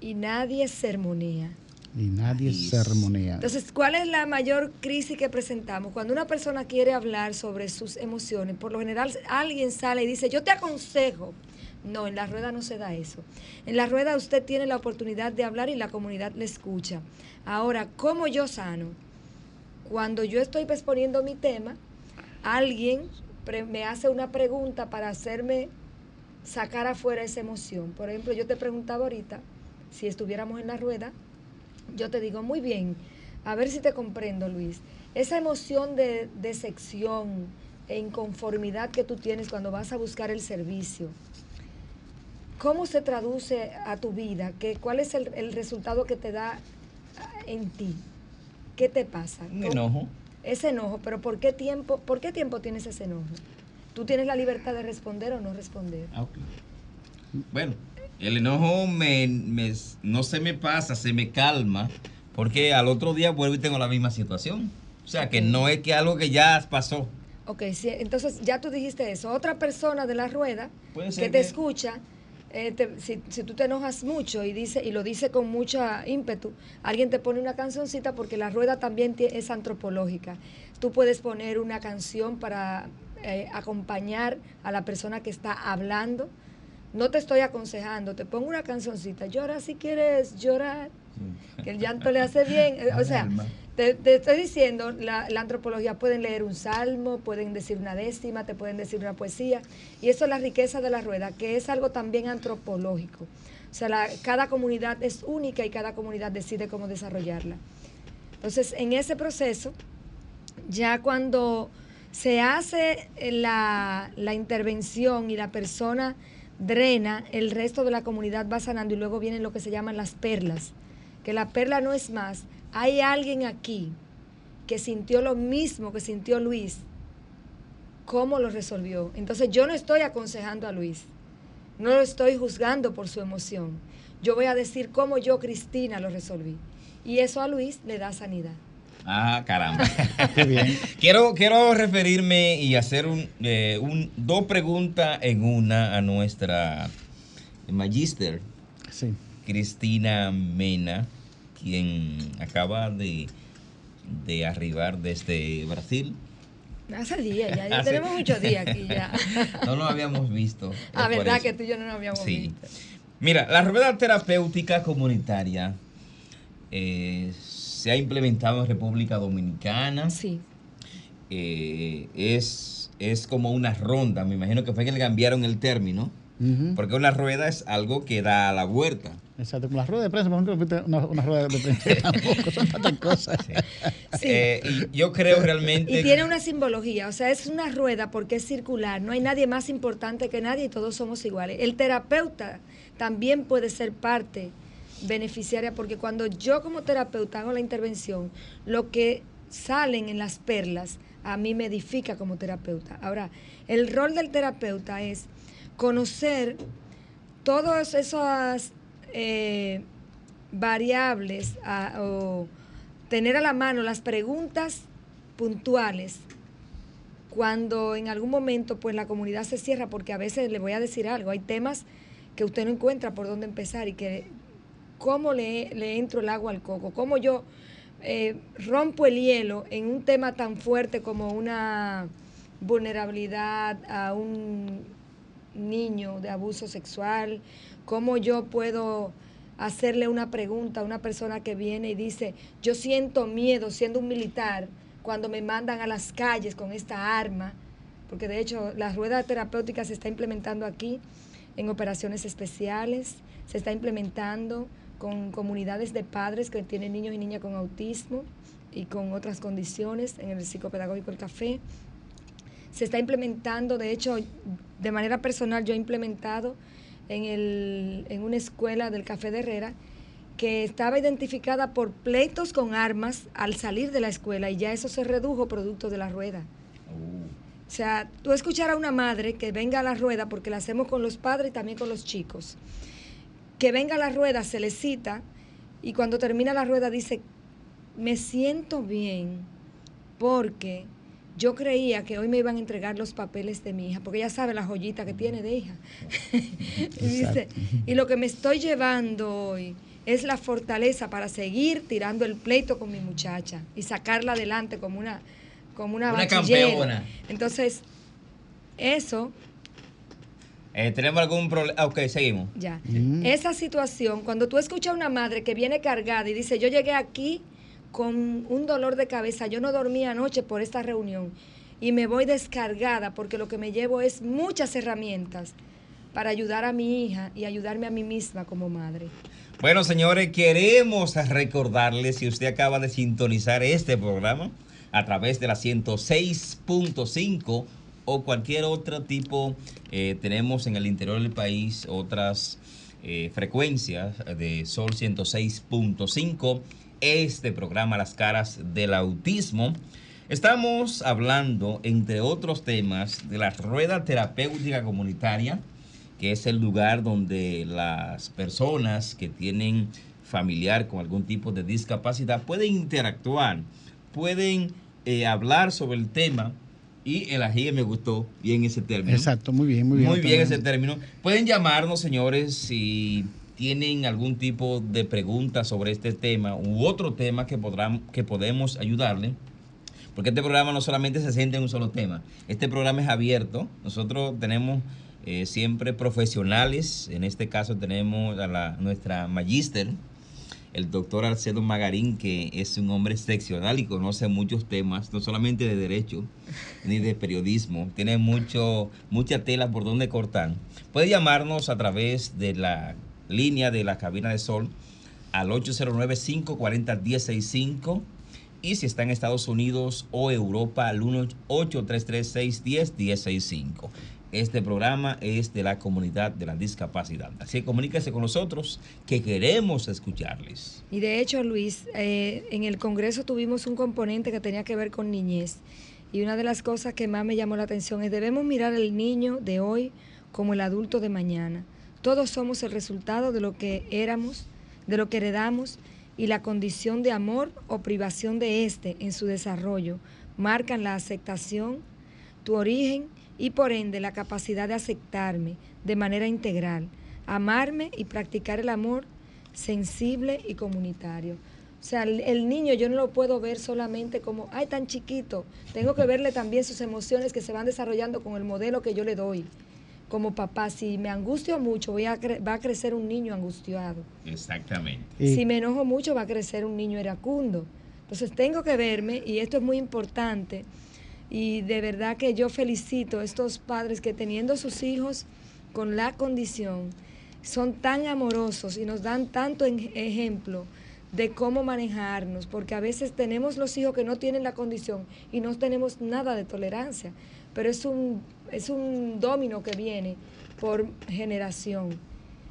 Y nadie sermonea y nadie se armonía. Entonces, ¿cuál es la mayor crisis que presentamos? Cuando una persona quiere hablar sobre sus emociones, por lo general alguien sale y dice, yo te aconsejo. No, en la rueda no se da eso. En la rueda usted tiene la oportunidad de hablar y la comunidad le escucha. Ahora, ¿cómo yo sano? Cuando yo estoy exponiendo mi tema, alguien me hace una pregunta para hacerme sacar afuera esa emoción. Por ejemplo, yo te preguntaba ahorita, si estuviéramos en la rueda, yo te digo, muy bien, a ver si te comprendo, Luis. Esa emoción de decepción e inconformidad que tú tienes cuando vas a buscar el servicio, ¿cómo se traduce a tu vida? ¿Qué, ¿Cuál es el, resultado que te da en ti? ¿Qué te pasa? Un enojo. Ese enojo, pero ¿por qué tiempo, por qué tiempo tienes ese enojo? ¿Tú tienes la libertad de responder o no responder? Ah, bueno, el enojo me, no se me pasa, se me calma, porque al otro día vuelvo y tengo la misma situación. O sea, que no es que algo que ya pasó. Ok, sí, entonces ya tú dijiste eso. Otra persona de la rueda que te escucha, eh, si, si, tú te enojas mucho y dice y lo dice con mucha ímpetu, alguien te pone una cancioncita porque la rueda también es antropológica. Tú puedes poner una canción para eh, acompañar a la persona que está hablando no te estoy aconsejando, te pongo una cancioncita, llora si quieres llorar, que el llanto le hace bien. [LAUGHS] O sea, te, estoy diciendo, la, antropología pueden leer un salmo, pueden decir una décima, te pueden decir una poesía, y eso es la riqueza de la rueda, que es algo también antropológico. O sea, cada comunidad es única y cada comunidad decide cómo desarrollarla. Entonces, en ese proceso, ya cuando se hace la, la intervención y la persona drena, el resto de la comunidad va sanando y luego vienen lo que se llaman las perlas. Que la perla no es más. Hay alguien aquí que sintió lo mismo que sintió Luis. ¿Cómo lo resolvió? Entonces yo no estoy aconsejando a Luis. No lo estoy juzgando por su emoción. yo voy a decir cómo yo, Cristina, lo resolví. Y eso a Luis le da sanidad. Ah, caramba. [LAUGHS] quiero, quiero referirme y hacer un, eh, un, dos preguntas en una a nuestra magister, Sí. Cristina Mena, quien acaba de, de arribar desde Brasil. Hace días, ya, ya [LAUGHS] Hace- tenemos muchos días aquí ya. [LAUGHS] No lo habíamos visto. Ah, es verdad eso. que tú y yo no nos habíamos Sí. visto. Mira, la rueda terapéutica comunitaria eh, se ha implementado en República Dominicana. Sí. Eh, es, es como una ronda, me imagino que fue que le cambiaron el término, porque una rueda es algo que da a la vuelta. Exacto, como la rueda de prensa, por ejemplo, una, una rueda de prensa tampoco, son tantas cosas. Sí. Eh, y yo creo realmente... Y tiene una simbología, o sea, es una rueda porque es circular, no hay nadie más importante que nadie y todos somos iguales. El terapeuta también puede ser parte beneficiaria porque cuando yo como terapeuta hago la intervención, lo que salen en las perlas a mí me edifica como terapeuta. Ahora, el rol del terapeuta es conocer todas esas eh, variables o tener a la mano las preguntas puntuales cuando en algún momento pues la comunidad se cierra porque a veces le voy a decir algo, hay temas que usted no encuentra por dónde empezar y que cómo le, le entro el agua al coco, cómo yo eh, rompo el hielo en un tema tan fuerte como una vulnerabilidad a un niño de abuso sexual, cómo yo puedo hacerle una pregunta a una persona que viene y dice, yo siento miedo siendo un militar cuando me mandan a las calles con esta arma, porque de hecho la rueda terapéutica se está implementando aquí en operaciones especiales, se está implementando con comunidades de padres que tienen niños y niñas con autismo y con otras condiciones en el psicopedagógico El Café. Se está implementando, de hecho, de manera personal yo he implementado en, el, en una escuela del Café de Herrera que estaba identificada por pleitos con armas al salir de la escuela y ya eso se redujo producto de la rueda. O sea, tú escuchar a una madre que venga a la rueda, porque la hacemos con los padres y también con los chicos, que venga a la rueda, se le cita y cuando termina la rueda dice, me siento bien porque yo creía que hoy me iban a entregar los papeles de mi hija, porque ella sabe la joyita que tiene de hija. [LAUGHS] y dice, y lo que me estoy llevando hoy es la fortaleza para seguir tirando el pleito con mi muchacha y sacarla adelante como una como una, Una campeona. Entonces, eso Eh, ¿Tenemos algún problema? ok, seguimos. ya. Mm. Esa situación, cuando tú escuchas a una madre que viene cargada y dice, yo llegué aquí con un dolor de cabeza, yo no dormí anoche por esta reunión y me voy descargada porque lo que me llevo es muchas herramientas para ayudar a mi hija y ayudarme a mí misma como madre. Bueno, señores, queremos recordarles si usted acaba de sintonizar este programa a través de la 106.5 o cualquier otro tipo, eh, tenemos en el interior del país otras eh, frecuencias de Sol 106.5, este programa Las caras del autismo. Estamos hablando, entre otros temas, de la rueda terapéutica comunitaria, que es el lugar donde las personas que tienen familiar con algún tipo de discapacidad pueden interactuar, pueden eh, hablar sobre el tema y el ají me gustó bien ese término. Exacto, muy bien, muy bien. Muy bien ese término. Pueden llamarnos, señores, si tienen algún tipo de pregunta sobre este tema u otro tema que, podrán, que podemos ayudarle. Porque este programa no solamente se centra en un solo tema. Este programa es abierto. Nosotros tenemos eh, siempre profesionales. En este caso tenemos a la, nuestra magíster, el doctor Arcedo Magarín, que es un hombre excepcional y conoce muchos temas, no solamente de derecho ni de periodismo. Tiene mucho, mucha tela por donde cortar. Puede llamarnos a través de la línea de la cabina de sol al 809-540-1065 y si está en Estados Unidos o Europa al 1-833-610-1065. Este programa es de la comunidad de la discapacidad. Así que comuníquese con nosotros que queremos escucharles. Y de hecho, Luis, eh, en el Congreso tuvimos un componente que tenía que ver con niñez. Y una de las cosas que más me llamó la atención es debemos mirar al niño de hoy como el adulto de mañana. Todos somos el resultado de lo que éramos, de lo que heredamos y la condición de amor o privación de éste en su desarrollo marcan la aceptación, tu origen y por ende la capacidad de aceptarme de manera integral, amarme y practicar el amor sensible y comunitario. O sea, el, niño yo no lo puedo ver solamente como, ay, tan chiquito. Tengo que verle también sus emociones que se van desarrollando con el modelo que yo le doy. Como papá, si me angustio mucho, voy a va a crecer un niño angustiado. Exactamente. Si me enojo mucho, va a crecer un niño iracundo. Entonces tengo que verme, y esto es muy importante, y de verdad que yo felicito a estos padres que teniendo sus hijos con la condición, son tan amorosos y nos dan tanto ejemplo de cómo manejarnos, porque a veces tenemos los hijos que no tienen la condición y no tenemos nada de tolerancia, pero es un, es un domino que viene por generación.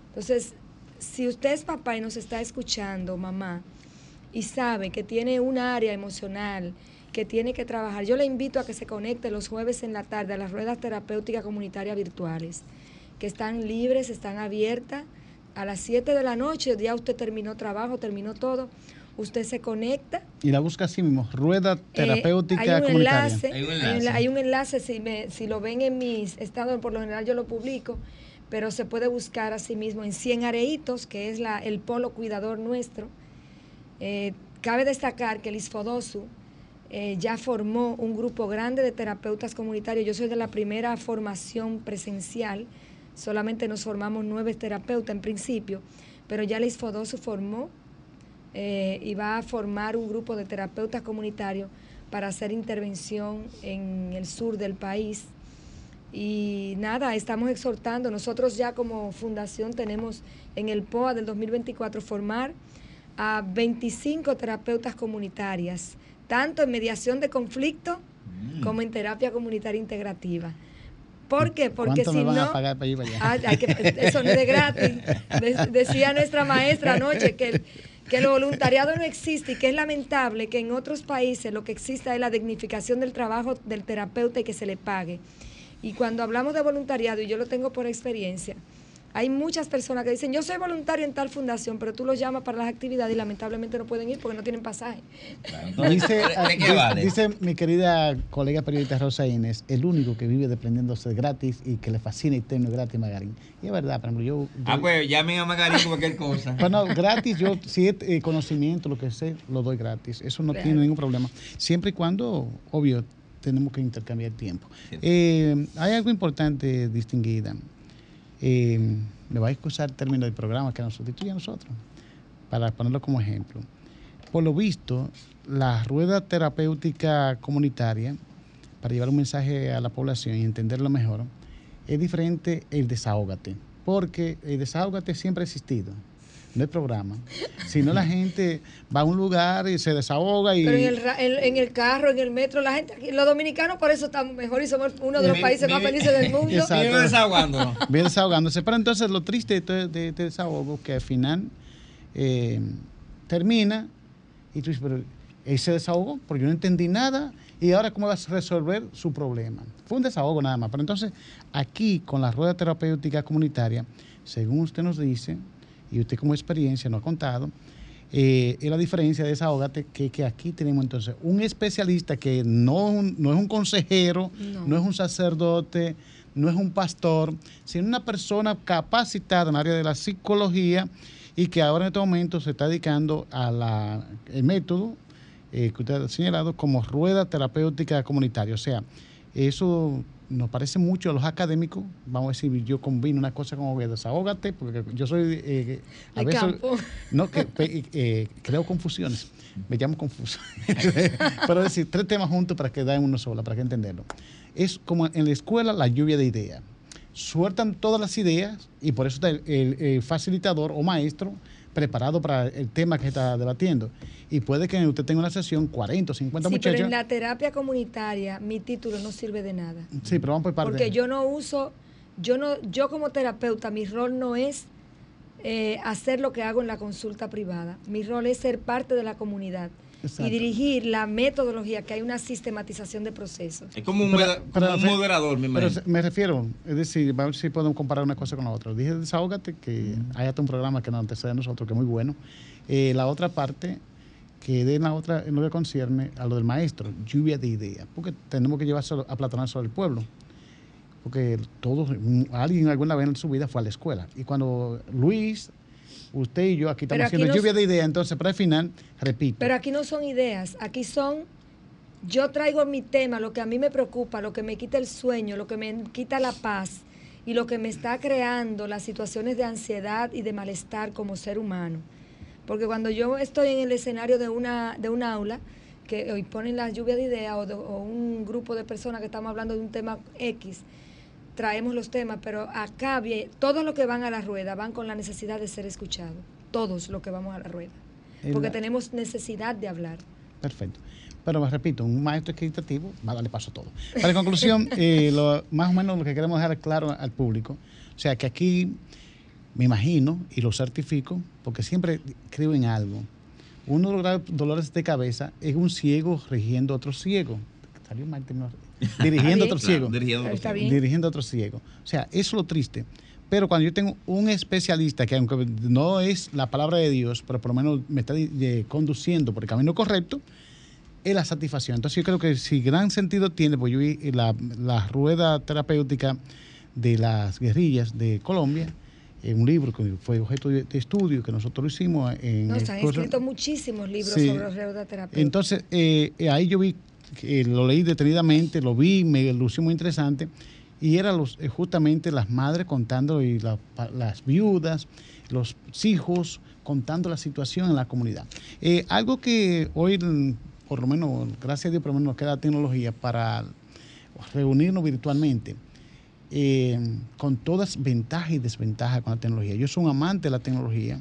Entonces, si usted es papá y nos está escuchando, mamá, y sabe que tiene un área emocional que tiene que trabajar, yo le invito a que se conecte los jueves en la tarde a las ruedas terapéuticas comunitarias virtuales, que están libres, están abiertas a las 7 de la noche, ya usted terminó trabajo, terminó todo, usted se conecta. Y la busca así mismo, rueda eh, terapéutica hay un Enlace, hay un enlace, hay un enlace si, me, si lo ven en mis estados, por lo general yo lo publico, pero se puede buscar así mismo en 100 Areitos, que es la, el polo cuidador nuestro. Eh, cabe destacar que el ISFODOSU eh, ya formó un grupo grande de terapeutas comunitarios. Yo soy de la primera formación presencial solamente nos formamos nueve terapeutas en principio, pero ya la ISFODOSU formó eh, y va a formar un grupo de terapeutas comunitarios para hacer intervención en el sur del país. Y nada, estamos exhortando, nosotros ya como fundación tenemos en el POA del 2024 formar a 25 terapeutas comunitarias, tanto en mediación de conflicto mm. como en terapia comunitaria integrativa. ¿Por qué? Porque si no. Ah, eso no es de gratis. decía nuestra maestra anoche que el, que el voluntariado no existe y que es lamentable que en otros países lo que exista es la dignificación del trabajo del terapeuta y que se le pague. Y cuando hablamos de voluntariado, y yo lo tengo por experiencia, hay muchas personas que dicen, yo soy voluntario en tal fundación, pero tú los llamas para las actividades y lamentablemente no pueden ir porque no tienen pasaje. dice, dice, mi querida colega periodista Rosa Inés, el único que vive dependiéndose gratis y que le fascina y tiene gratis Magarín. Y es verdad, por ejemplo, yo... ah, pues llamen a Magarín cualquier cosa. [LAUGHS] Bueno, gratis, yo si es eh, conocimiento, lo que sé, lo doy gratis. Eso no tiene ningún problema. Siempre y cuando, obvio, tenemos que intercambiar tiempo. Eh, hay algo importante, distinguida eh, me va a excusar el término del programa que nos sustituye a nosotros, para ponerlo como ejemplo. Por lo visto, la rueda terapéutica comunitaria, para llevar un mensaje a la población y entenderlo mejor, es diferente el desahógate, porque el desahógate siempre ha existido no el programa, sino la gente va a un lugar y se desahoga y... Pero en el, carro, en el metro, la gente, los dominicanos por eso estamos mejor y somos uno de los países más felices del mundo. [LAUGHS] Exacto. desahogándonos. Bien desahogándose. Pero entonces lo triste de, de, de desahogo que al final eh, termina y tú dices, pero él se desahogó porque yo no entendí nada y ahora cómo vas a resolver su problema. Fue un desahogo nada más. Pero entonces aquí con la rueda terapéutica comunitaria, según usted nos dice, y usted como experiencia nos ha contado, eh, es la diferencia de esa que, que aquí tenemos entonces un especialista que no, no es un consejero, no. es un sacerdote, no es un pastor, sino una persona capacitada en el área de la psicología y que ahora en este momento se está dedicando al método eh, que usted ha señalado como rueda terapéutica comunitaria. O sea, eso nos parece mucho a los académicos, vamos a decir, yo combino una cosa como que desahógate, porque yo soy eh, a veces [LAUGHS] no que eh, creo confusiones, me llamo confuso. [LAUGHS] Pero decir tres temas juntos para que den uno solo, para que entenderlo. Es como en la escuela la lluvia de ideas. Sueltan todas las ideas y por eso está el facilitador o maestro preparado para el tema que está debatiendo. Y puede que usted tenga una sesión 40 o 50 sí, muchachos. Pero en la terapia comunitaria mi título no sirve de nada. Sí, pero vamos por parte. Porque yo no uso, yo no, yo como terapeuta, mi rol no es eh, hacer lo que hago en la consulta privada. Mi rol es ser parte de la comunidad. Y dirigir la metodología, que hay una sistematización de procesos. Es como un, moderador, me Pero me refiero, es decir, vamos a ver si podemos comparar una cosa con la otra. Dije desahógate, que hay hasta un programa que nos antecede a nosotros, que es muy bueno. Eh, la otra parte, que de la otra, en lo que concierne a lo del maestro, lluvia de ideas, porque tenemos que llevarse a platanar sobre el pueblo. Porque todos, alguien alguna vez en su vida fue a la escuela. Y cuando Luis usted y yo aquí estamos haciendo lluvia de ideas, entonces para el final, repito. Pero aquí no son ideas, aquí son, yo traigo mi tema, lo que a mí me preocupa, lo que me quita el sueño, lo que me quita la paz y lo que me está creando las situaciones de ansiedad y de malestar como ser humano. Porque cuando yo estoy en el escenario de una, de un aula, que hoy ponen la lluvia de ideas o, o un grupo de personas que estamos hablando de un tema X, traemos los temas, pero acá todos los que van a la rueda van con la necesidad de ser escuchados, todos los que vamos a la rueda, porque tenemos necesidad de hablar. Perfecto. Pero repito, un maestro equitativo va a darle paso a todo. Para conclusión, [LAUGHS] eh, lo, más o menos lo que queremos dejar claro al público, o sea que aquí me imagino y lo certifico, porque siempre creo en algo. Uno de los dolores de cabeza es un ciego rigiendo a otro ciego. Salió mal [LAUGHS] dirigiendo a otro ciego. dirigiendo, a otro ciego. O sea, eso es lo triste. Pero cuando yo tengo un especialista que aunque no es la palabra de Dios, pero por lo menos me está eh, conduciendo por el camino correcto, es la satisfacción. Entonces yo creo que si gran sentido tiene, pues yo vi la, la rueda terapéutica de las guerrillas de Colombia, en un libro que fue objeto de, estudio que nosotros lo hicimos. En no, se han escrito muchísimos libros sobre rueda terapéutica. Entonces, eh, ahí yo vi lo leí detenidamente, lo vi, me lució muy interesante, y los, eh, justamente las madres contando y las viudas, los hijos contando la situación en la comunidad. Eh, algo que hoy, por lo menos, gracias a Dios, por lo menos nos queda tecnología para reunirnos virtualmente. Eh, con todas ventajas y desventajas con la tecnología. Yo soy un amante de la tecnología,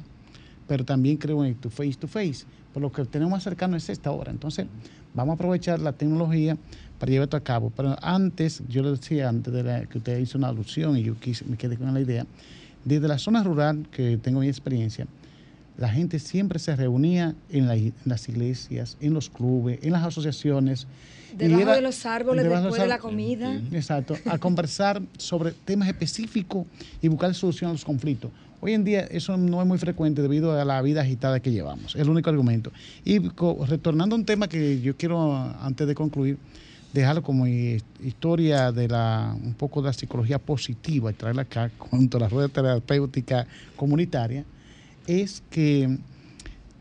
pero también creo en tu face to face. Por lo que tenemos más cercano es esta hora. Entonces, Vamos a aprovechar la tecnología para llevar esto a cabo. Pero antes, yo le decía, antes de que usted hizo una alusión y yo quise, me quedé con la idea, desde la zona rural, que tengo mi experiencia, la gente siempre se reunía en, las iglesias, en los clubes, en las asociaciones. Debajo de los árboles, después de, la comida. Exacto, a conversar sobre temas específicos y buscar solución a los conflictos. Hoy en día eso no es muy frecuente debido a la vida agitada que llevamos. Es el único argumento. Y retornando a un tema que yo quiero, antes de concluir, dejarlo como historia de la un poco de la psicología positiva y traerla acá [LAUGHS] junto a la rueda terapéutica comunitaria, es que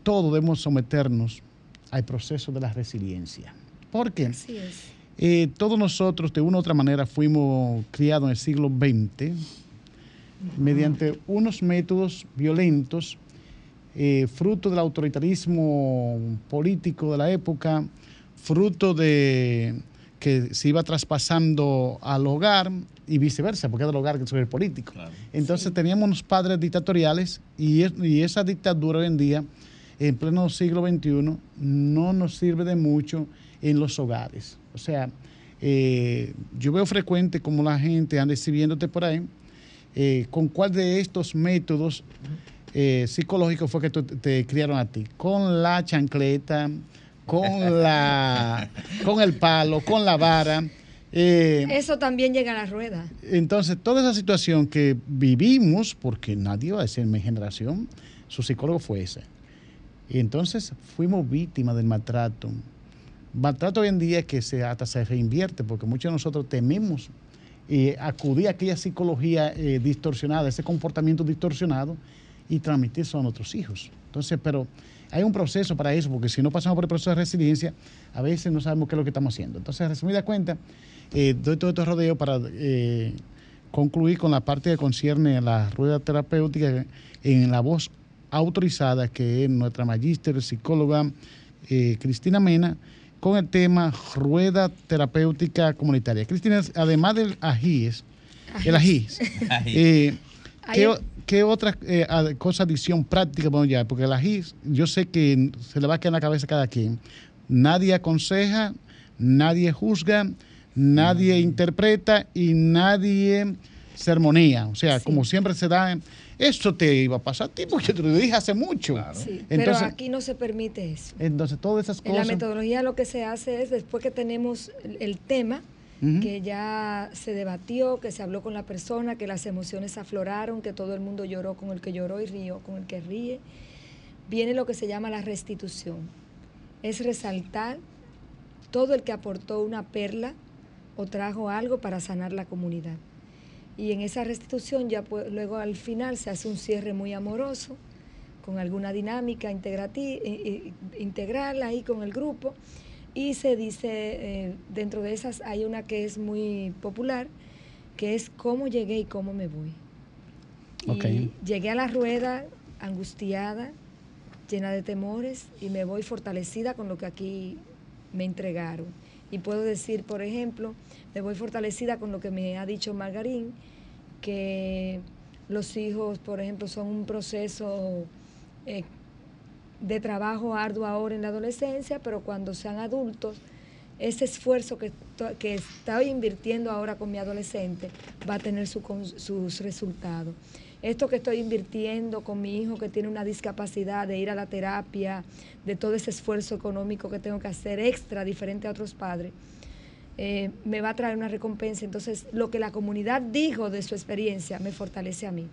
todos debemos someternos al proceso de la resiliencia. ¿Por qué? Así es. Eh, todos nosotros, de una u otra manera, fuimos criados en el siglo XX mediante unos métodos violentos, eh, fruto del autoritarismo político de la época, fruto de que se iba traspasando al hogar y viceversa, porque es del hogar que es el político. Entonces teníamos unos padres dictatoriales y, y, esa dictadura hoy en día, en pleno siglo XXI, no nos sirve de mucho en los hogares. O sea, eh, yo veo frecuente como la gente anda exhibiéndote por ahí eh, ¿con cuál de estos métodos eh, psicológicos fue que te criaron a ti? ¿Con la chancleta? ¿Con, la, [LAUGHS] con el palo? ¿Con la vara? Eh, Eso también llega a la rueda. Entonces, toda esa situación que vivimos, porque nadie va a decir en mi generación, su psicólogo fue ese. Y entonces fuimos víctimas del maltrato. Maltrato hoy en día que se, hasta se reinvierte, porque muchos de nosotros tememos eh, acudir a aquella psicología eh, distorsionada, ese comportamiento distorsionado y transmitir eso a nuestros hijos. Entonces, pero hay un proceso para eso, porque si no pasamos por el proceso de resiliencia, a veces no sabemos qué es lo que estamos haciendo. Entonces, resumida cuenta, eh, doy todo este rodeo para eh, concluir con la parte que concierne a la rueda terapéutica en la voz autorizada, que es nuestra magíster psicóloga Cristina Mena, con el tema rueda terapéutica comunitaria. Cristina, además del AJIS, el AJIS, [LAUGHS] eh, ¿qué, otra eh, cosa, adición práctica bueno, ya? Porque el AJIS, yo sé que se le va a quedar en la cabeza a cada quien. Nadie aconseja, nadie juzga, nadie interpreta y nadie sermonía. O sea, como siempre se da Eso te iba a pasar a ti porque te lo dije hace mucho. Sí, pero aquí no se permite eso. entonces todas esas En la cosas. metodología lo que se hace es, después que tenemos el, tema, que ya se debatió, que se habló con la persona, que las emociones afloraron, que todo el mundo lloró con el que lloró y rió con el que ríe, viene lo que se llama la restitución. Es resaltar todo el que aportó una perla o trajo algo para sanar la comunidad. Y en esa restitución ya pues, luego al final se hace un cierre muy amoroso, con alguna dinámica integrati- integral ahí con el grupo. Y se dice, eh, dentro de esas hay una que es muy popular, que es cómo llegué y cómo me voy. Y llegué a la rueda angustiada, llena de temores, y me voy fortalecida con lo que aquí me entregaron. Y puedo decir, por ejemplo, me voy fortalecida con lo que me ha dicho Margarín, que los hijos, por ejemplo, son un proceso eh, de trabajo arduo ahora en la adolescencia, pero cuando sean adultos, ese esfuerzo que, que estoy invirtiendo ahora con mi adolescente va a tener su sus resultados. Esto que estoy invirtiendo con mi hijo que tiene una discapacidad de ir a la terapia, de todo ese esfuerzo económico que tengo que hacer extra, diferente a otros padres, eh, me va a traer una recompensa. Entonces, lo que la comunidad dijo de su experiencia me fortalece a mí.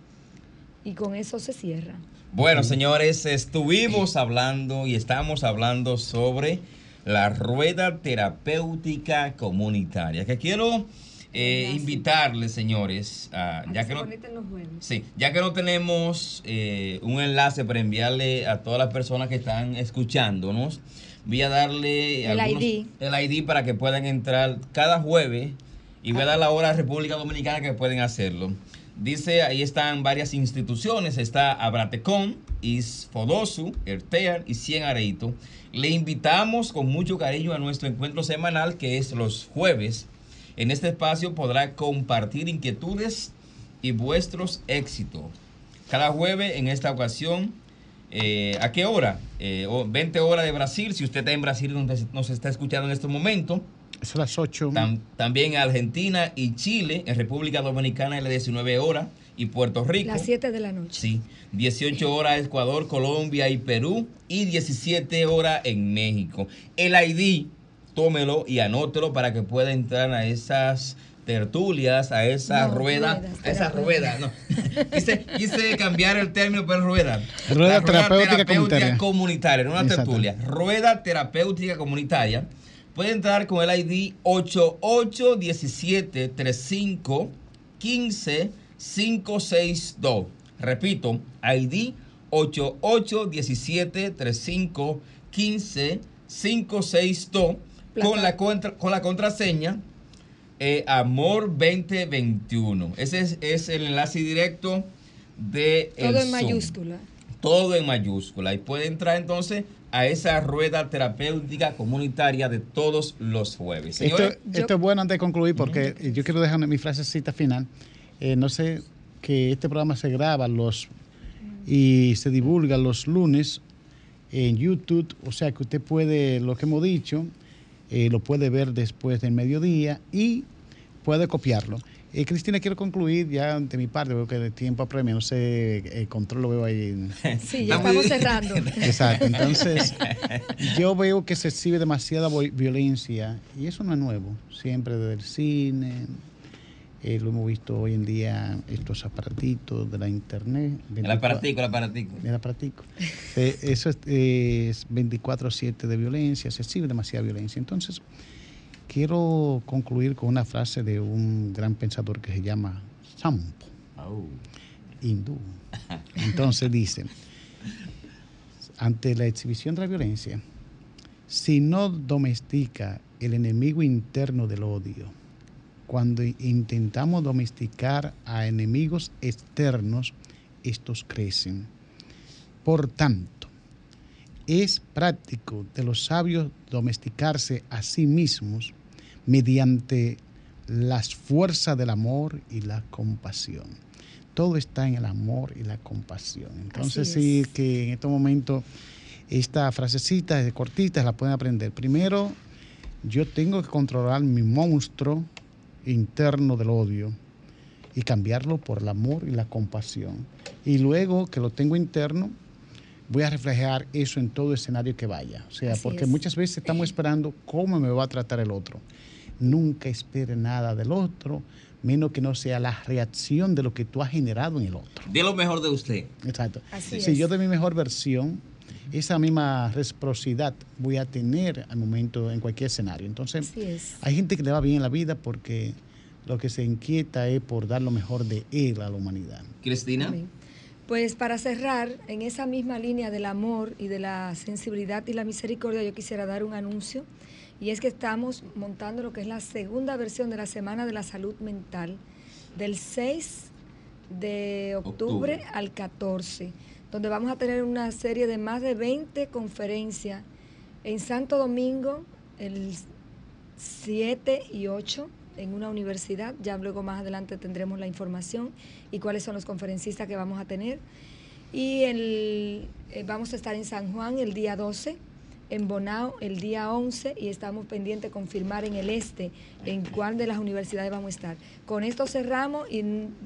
Y con eso se cierra. Bueno, señores, estuvimos hablando y estamos hablando sobre la rueda terapéutica comunitaria. Que quiero eh, invitarles, señores, a- ya que no. Sí, ya que no tenemos eh, un enlace para enviarle a todas las personas que están escuchándonos, voy a darle El algunos- ID. el ID para que puedan entrar cada jueves y voy a dar la hora a República Dominicana que pueden hacerlo. Dice, ahí están varias instituciones, está Abratecon, Isfodosu, Ertear y Cien Areito. Le invitamos con mucho cariño a nuestro encuentro semanal que es los jueves. En este espacio podrá compartir inquietudes y vuestros éxitos. Cada jueves en esta ocasión, eh, ¿a qué hora? Eh, o 20 horas de Brasil, si usted está en Brasil donde nos está escuchando en este momento. Es a las 8. Tam- también Argentina y Chile, en República Dominicana a las 19 horas y Puerto Rico. Las 7 de la noche. Sí, 18 horas Ecuador, Colombia y Perú y 17 horas en México. El ID, tómelo y anótelo para que pueda entrar a esas tertulias, a esa No, rueda, ruedas, a esa rueda, no. [LAUGHS] quise, quise cambiar el término por rueda. Rueda La terapéutica comunitaria. comunitaria, no una Exacto. tertulia. Rueda terapéutica comunitaria. Puede entrar con el ID 8817 35 15 562. Repito, ID 8817 35 15 562 con la, contra- con la contraseña eh, Amor 2021. Ese es, es el enlace directo de el Todo en Zoom. mayúscula. Todo en mayúscula. Y puede entrar entonces a esa rueda terapéutica comunitaria de todos los jueves. Esto, Señores, yo- esto es bueno antes de concluir porque yo quiero dejar mi frasecita final. Eh, no sé que este programa se graba los y se divulga los lunes en YouTube, o sea que usted puede, lo que hemos dicho, eh, lo puede ver después del mediodía y puede copiarlo. Eh, Cristina, quiero concluir ya de mi parte, veo que de tiempo apremia, no sé, el control lo veo ahí. [LAUGHS] Sí, ya estamos cerrando. Exacto, entonces [LAUGHS] yo veo que se exhibe demasiada violencia y eso no es nuevo, siempre desde el cine, eh, lo hemos visto hoy en día, estos aparatitos de la internet. el 24 aparatico, el aparatico. el aparatico. Eh, eso es, es 24-7 de violencia, se exhibe demasiada violencia. Entonces, quiero concluir con una frase de un gran pensador que se llama Sampo Au. hindú. Entonces dice, ante la exhibición de la violencia, si no domestica el enemigo interno del odio, cuando intentamos domesticar a enemigos externos, estos crecen. Por tanto, es práctico de los sabios domesticarse a sí mismos mediante las fuerzas del amor y la compasión. Todo está en el amor y la compasión. Entonces sí que en estos momentos esta frasecita de cortitas la pueden aprender. Primero, yo tengo que controlar mi monstruo interno del odio y cambiarlo por el amor y la compasión. Y luego que lo tengo interno, voy a reflejar eso en todo escenario que vaya. O sea, porque muchas veces estamos esperando cómo me va a tratar el otro. Nunca espere nada del otro, menos que no sea la reacción de lo que tú has generado en el otro. De lo mejor de usted. Exacto. si yo de mi mejor versión, esa misma reciprocidad voy a tener al momento en cualquier escenario. Entonces, hay gente que le va bien en la vida porque lo que se inquieta es por dar lo mejor de él a la humanidad. Cristina. Pues para cerrar, en esa misma línea del amor y de la sensibilidad y la misericordia, yo quisiera dar un anuncio. Y es que estamos montando lo que es la segunda versión de la Semana de la Salud Mental, del 6 de octubre, al 14, donde vamos a tener una serie de más de 20 conferencias en Santo Domingo, el 7 y 8 en una universidad. Ya luego más adelante tendremos la información y cuáles son los conferencistas que vamos a tener. Y el, eh, vamos a estar en San Juan el día 12 en Bonao el día 11 y estamos pendientes de confirmar en el este en cuál de las universidades vamos a estar. Con esto cerramos y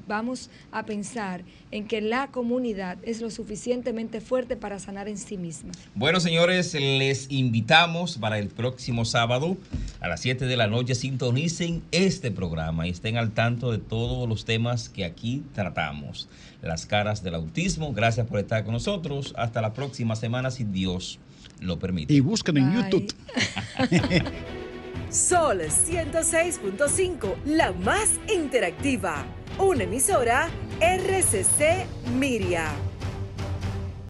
vamos a pensar en que la comunidad es lo suficientemente fuerte para sanar en sí misma. Bueno, señores, les invitamos para el próximo sábado a las 7 de la noche. Sintonicen este programa y estén al tanto de todos los temas que aquí tratamos. Las caras del autismo. Gracias por estar con nosotros. Hasta la próxima semana, si Dios lo permite. Y busquen en YouTube. [LAUGHS] Sol 106.5, la más interactiva. Una emisora RCC Miria.